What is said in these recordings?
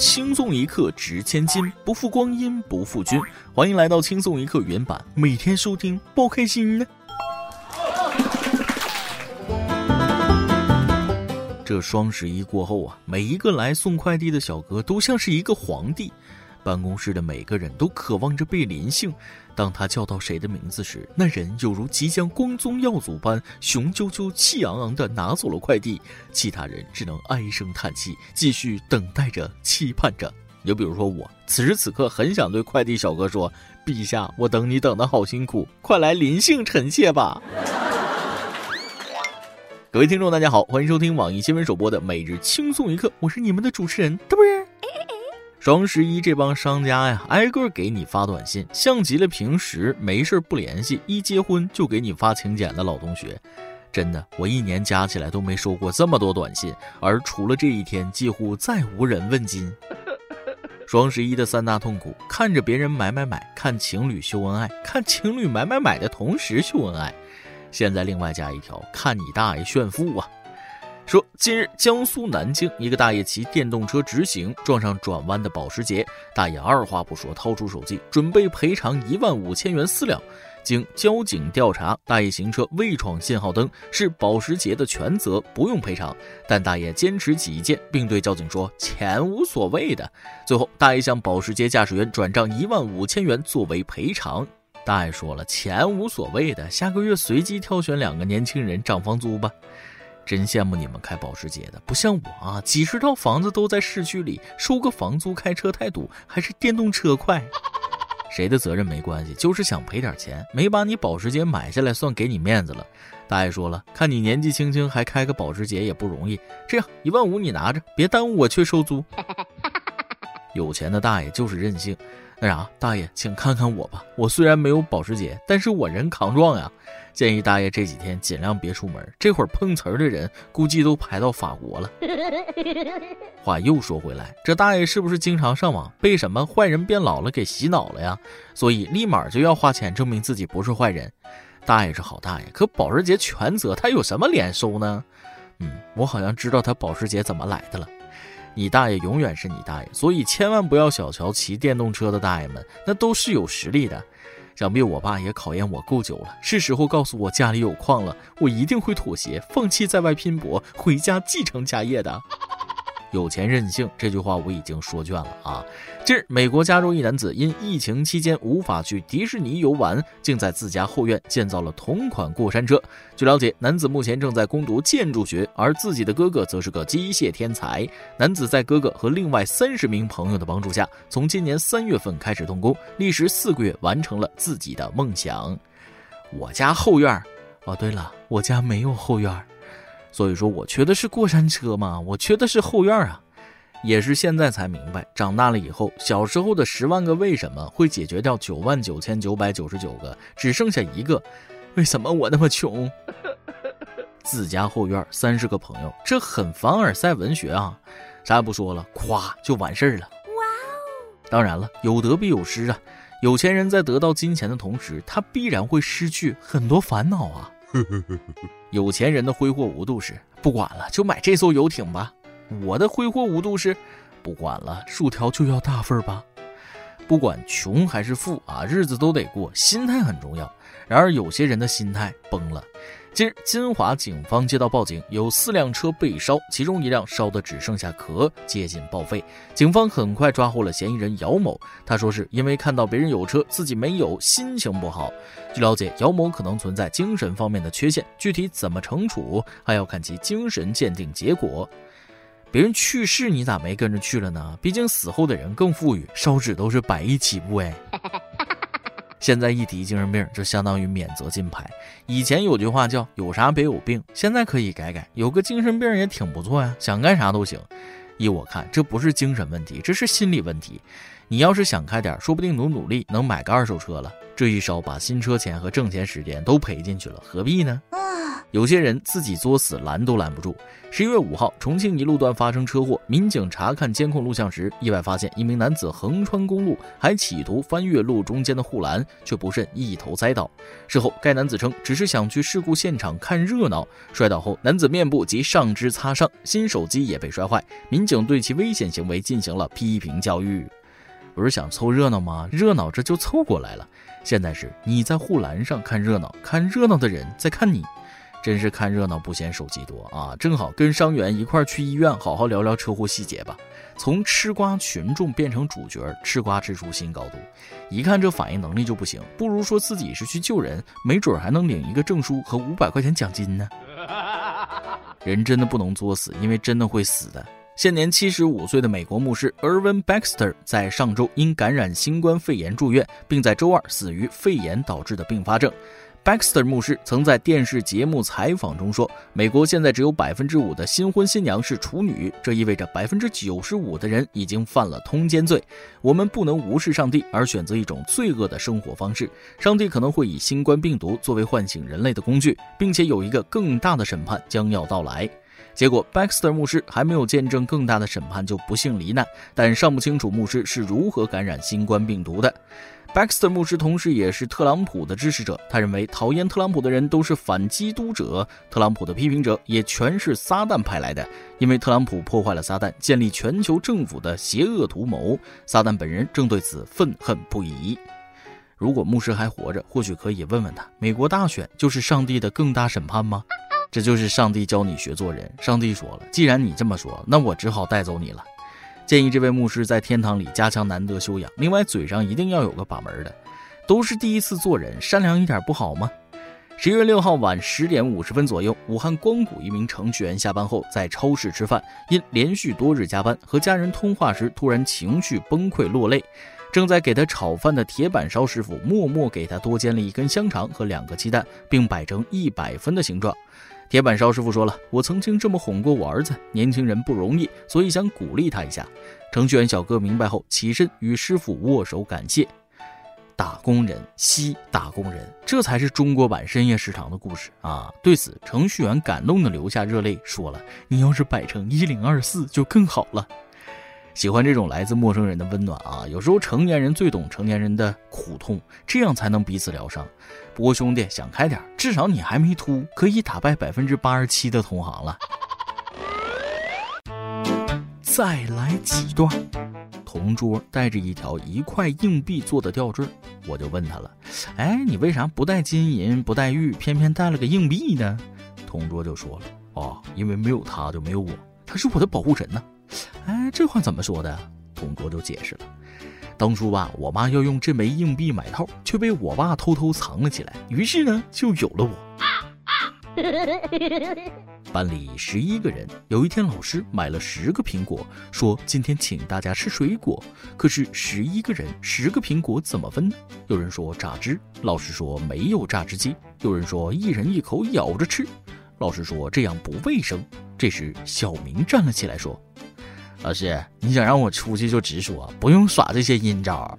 轻松一刻值千金，不负光阴不负君。欢迎来到轻松一刻原版，每天收听，包开心呢。这双十一过后啊，每一个来送快递的小哥都像是一个皇帝。办公室的每个人都渴望着被临幸。当他叫到谁的名字时，那人犹如即将光宗耀祖般雄赳赳、气昂昂地拿走了快递，其他人只能唉声叹气，继续等待着、期盼着。就比如说我，此时此刻很想对快递小哥说：“陛下，我等你等的好辛苦，快来临幸臣妾吧！”各位听众，大家好，欢迎收听网易新闻首播的每日轻松一刻，我是你们的主持人，嘚啵。双十一这帮商家呀，挨个给你发短信，像极了平时没事不联系，一结婚就给你发请柬的老同学。真的，我一年加起来都没收过这么多短信，而除了这一天，几乎再无人问津。双十一的三大痛苦：看着别人买买买，看情侣秀恩爱，看情侣买买买的同时秀恩爱。现在另外加一条：看你大爷炫富啊！说，近日江苏南京一个大爷骑电动车直行，撞上转弯的保时捷，大爷二话不说掏出手机，准备赔偿一万五千元私了。经交警调查，大爷行车未闯信号灯是保时捷的全责，不用赔偿。但大爷坚持己见，并对交警说钱无所谓的。最后，大爷向保时捷驾驶员转账一万五千元作为赔偿。大爷说了，钱无所谓的，下个月随机挑选两个年轻人涨房租吧。真羡慕你们开保时捷的，不像我啊，几十套房子都在市区里，收个房租开车太堵，还是电动车快。谁的责任没关系，就是想赔点钱，没把你保时捷买下来算给你面子了。大爷说了，看你年纪轻轻还开个保时捷也不容易，这样一万五你拿着，别耽误我去收租。有钱的大爷就是任性。那啥，大爷，请看看我吧。我虽然没有保时捷，但是我人扛撞呀。建议大爷这几天尽量别出门，这会儿碰瓷儿的人估计都排到法国了。话又说回来，这大爷是不是经常上网被什么坏人变老了给洗脑了呀？所以立马就要花钱证明自己不是坏人。大爷是好大爷，可保时捷全责，他有什么脸收呢？嗯，我好像知道他保时捷怎么来的了。你大爷永远是你大爷，所以千万不要小瞧骑电动车的大爷们，那都是有实力的。想必我爸也考验我够久了，是时候告诉我家里有矿了，我一定会妥协，放弃在外拼搏，回家继承家业的。有钱任性这句话我已经说倦了啊！近日，美国加州一男子因疫情期间无法去迪士尼游玩，竟在自家后院建造了同款过山车。据了解，男子目前正在攻读建筑学，而自己的哥哥则是个机械天才。男子在哥哥和另外三十名朋友的帮助下，从今年三月份开始动工，历时四个月完成了自己的梦想。我家后院，哦，对了，我家没有后院。所以说我缺的是过山车嘛，我缺的是后院啊，也是现在才明白，长大了以后，小时候的十万个为什么会解决掉九万九千九百九十九个，只剩下一个，为什么我那么穷？自家后院三十个朋友，这很凡尔赛文学啊，啥也不说了，咵就完事儿了。哇哦！当然了，有得必有失啊，有钱人在得到金钱的同时，他必然会失去很多烦恼啊。有钱人的挥霍无度是不管了，就买这艘游艇吧。我的挥霍无度是不管了，薯条就要大份吧。不管穷还是富啊，日子都得过，心态很重要。然而有些人的心态崩了。近日，金华警方接到报警，有四辆车被烧，其中一辆烧得只剩下壳，接近报废。警方很快抓获了嫌疑人姚某。他说是因为看到别人有车，自己没有，心情不好。据了解，姚某可能存在精神方面的缺陷，具体怎么惩处，还要看其精神鉴定结果。别人去世，你咋没跟着去了呢？毕竟死后的人更富裕，烧纸都是百亿起步哎。现在一提精神病，就相当于免责金牌。以前有句话叫“有啥别有病”，现在可以改改，有个精神病也挺不错呀，想干啥都行。依我看，这不是精神问题，这是心理问题。你要是想开点，说不定努努力能买个二手车了。这一烧，把新车钱和挣钱时间都赔进去了，何必呢？有些人自己作死拦都拦不住。十一月五号，重庆一路段发生车祸，民警查看监控录像时，意外发现一名男子横穿公路，还企图翻越路中间的护栏，却不慎一头栽倒。事后，该男子称只是想去事故现场看热闹，摔倒后男子面部及上肢擦伤，新手机也被摔坏。民警对其危险行为进行了批评教育。不是想凑热闹吗？热闹这就凑过来了。现在是你在护栏上看热闹，看热闹的人在看你。真是看热闹不嫌手机多啊！正好跟伤员一块儿去医院，好好聊聊车祸细节吧。从吃瓜群众变成主角，吃瓜吃出新高度。一看这反应能力就不行，不如说自己是去救人，没准还能领一个证书和五百块钱奖金呢。人真的不能作死，因为真的会死的。现年七十五岁的美国牧师 Irvin Baxter 在上周因感染新冠肺炎住院，并在周二死于肺炎导致的并发症。Baxter 牧师曾在电视节目采访中说：“美国现在只有百分之五的新婚新娘是处女，这意味着百分之九十五的人已经犯了通奸罪。我们不能无视上帝而选择一种罪恶的生活方式。上帝可能会以新冠病毒作为唤醒人类的工具，并且有一个更大的审判将要到来。”结果，Baxter 牧师还没有见证更大的审判就不幸罹难，但尚不清楚牧师是如何感染新冠病毒的。Baxter 牧师同时也是特朗普的支持者，他认为讨厌特朗普的人都是反基督者，特朗普的批评者也全是撒旦派来的，因为特朗普破坏了撒旦建立全球政府的邪恶图谋，撒旦本人正对此愤恨不已。如果牧师还活着，或许可以问问他：美国大选就是上帝的更大审判吗？这就是上帝教你学做人。上帝说了，既然你这么说，那我只好带走你了。建议这位牧师在天堂里加强难得修养，另外嘴上一定要有个把门的。都是第一次做人，善良一点不好吗？十一月六号晚十点五十分左右，武汉光谷一名程序员下班后在超市吃饭，因连续多日加班，和家人通话时突然情绪崩溃落泪。正在给他炒饭的铁板烧师傅默默给他多煎了一根香肠和两个鸡蛋，并摆成一百分的形状。铁板烧师傅说了：“我曾经这么哄过我儿子，年轻人不容易，所以想鼓励他一下。”程序员小哥明白后，起身与师傅握手感谢。打工人西打工人，这才是中国版深夜食堂的故事啊！对此，程序员感动的流下热泪，说了：“你要是摆成一零二四就更好了。”喜欢这种来自陌生人的温暖啊！有时候成年人最懂成年人的苦痛，这样才能彼此疗伤。不过兄弟，想开点，至少你还没秃，可以打败百分之八十七的同行了。再来几段。同桌带着一条一块硬币做的吊坠，我就问他了：“哎，你为啥不带金银不带玉，偏偏带了个硬币呢？”同桌就说了：“哦，因为没有他就没有我，他是我的保护神呢。”哎，这话怎么说的？同桌就解释了：“当初吧，我妈要用这枚硬币买套，却被我爸偷偷藏了起来，于是呢，就有了我。”班里十一个人，有一天老师买了十个苹果，说今天请大家吃水果。可是十一个人，十个苹果怎么分呢？有人说榨汁，老师说没有榨汁机。有人说一人一口咬着吃，老师说这样不卫生。这时小明站了起来说。老师，你想让我出去就直说，不用耍这些阴招。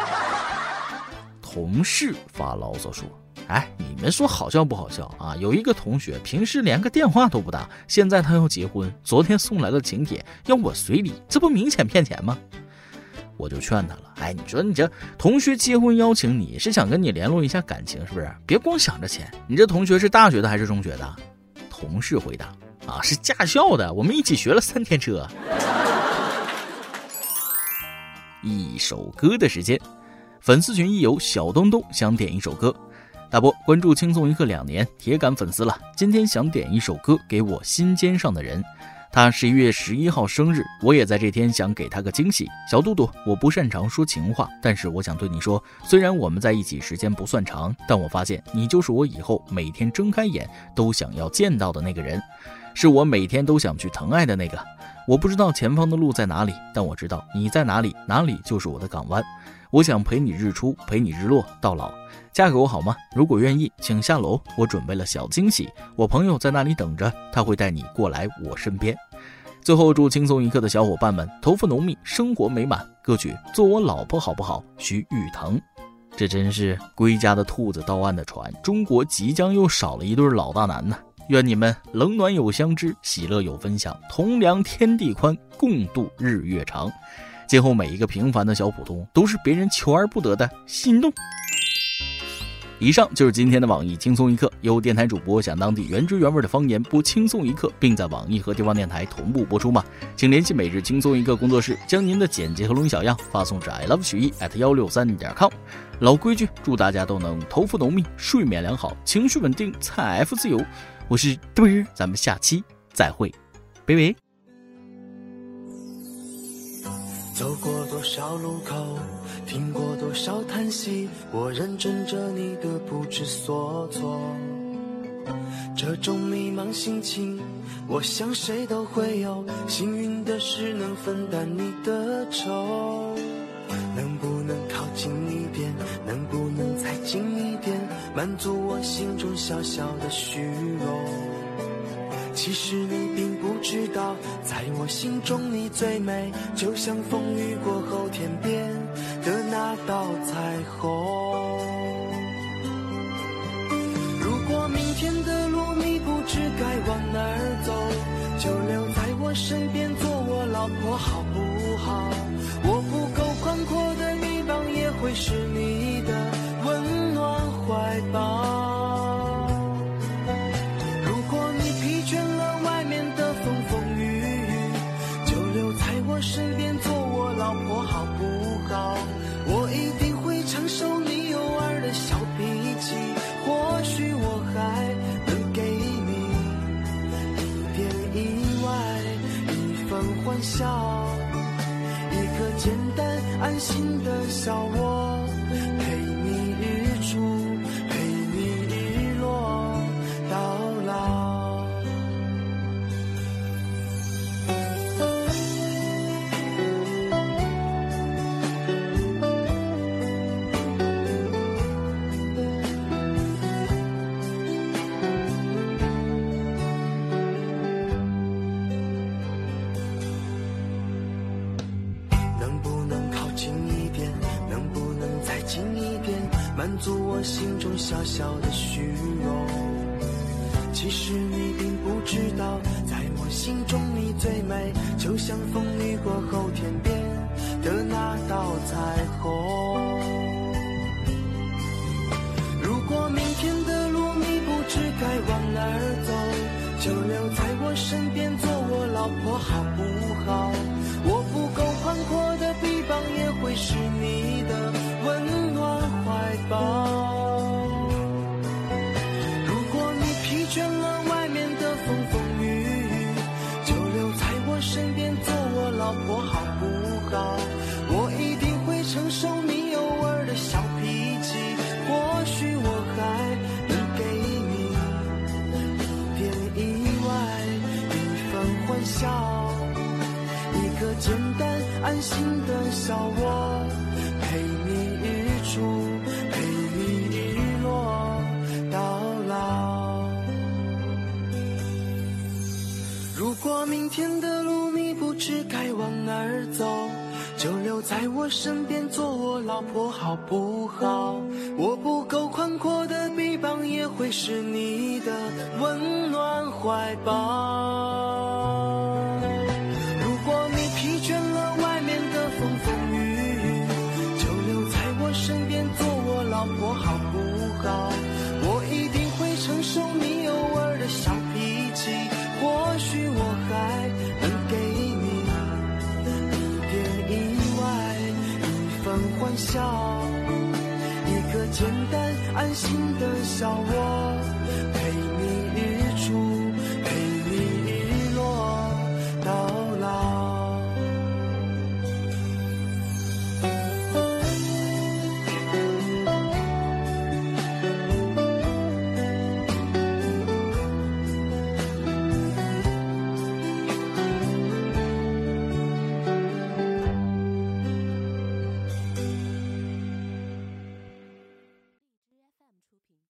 同事发牢骚说：“哎，你们说好笑不好笑啊？有一个同学平时连个电话都不打，现在他要结婚，昨天送来了请帖，要我随礼，这不明显骗钱吗？”我就劝他了：“哎，你说你这同学结婚邀请你是想跟你联络一下感情是不是？别光想着钱。你这同学是大学的还是中学的？”同事回答。啊，是驾校的，我们一起学了三天车。一首歌的时间，粉丝群一友小东东想点一首歌。大波关注轻松一刻两年，铁杆粉丝了。今天想点一首歌给我心尖上的人。他十一月十一号生日，我也在这天想给他个惊喜。小嘟嘟，我不擅长说情话，但是我想对你说，虽然我们在一起时间不算长，但我发现你就是我以后每天睁开眼都想要见到的那个人。是我每天都想去疼爱的那个。我不知道前方的路在哪里，但我知道你在哪里，哪里就是我的港湾。我想陪你日出，陪你日落到老。嫁给我好吗？如果愿意，请下楼，我准备了小惊喜。我朋友在那里等着，他会带你过来我身边。最后，祝轻松一刻的小伙伴们头发浓密，生活美满。歌曲《做我老婆好不好》，徐誉滕。这真是归家的兔子到岸的船，中国即将又少了一对老大难呢。愿你们冷暖有相知，喜乐有分享，同量天地宽，共度日月长。今后每一个平凡的小普通，都是别人求而不得的心动。以上就是今天的网易轻松一刻，由电台主播想当地原汁原味的方言播轻松一刻，并在网易和地方电台同步播出吗？请联系每日轻松一刻工作室，将您的简介和录音小样发送至 i love 曲艺 at 幺六三点 com。老规矩，祝大家都能头发浓密，睡眠良好，情绪稳定，财富自由。我是嘚儿，咱们下期再会，拜拜。走过多少路口，听过多少叹息，我认真着你的不知所措。这种迷茫心情，我想谁都会有。幸运的是能分担你的愁，能不能靠近一点？能不能再近一点？满足我心中小小的虚荣。其实你并不知道，在我心中你最美，就像风雨过后天边的那道彩虹。如果明天的路你不知该往哪儿走，就留在我身边做我老婆好不好？我不够宽阔的臂膀也会是你的怀抱。如果你疲倦了外面的风风雨雨，就留在我身边做我老婆好不好？我一定会承受你偶尔的小脾气，或许我还能给你一点意外，一份欢笑，一个简单安心的小窝。诉我心中小小的虚荣，其实你并不知道，在我心中你最美，就像风雨过后天边的那道彩虹。如果明天的路你不知该往哪儿走，就留在我身边做我老婆好不好？我不够宽阔的臂膀也会是你的小窝，陪你日出，陪你日落到老。如果明天的路你不知该。往哪儿走，就留在我身边做我老婆好不好？我不够宽阔的臂膀也会是你的温暖怀抱。简单安心的小窝。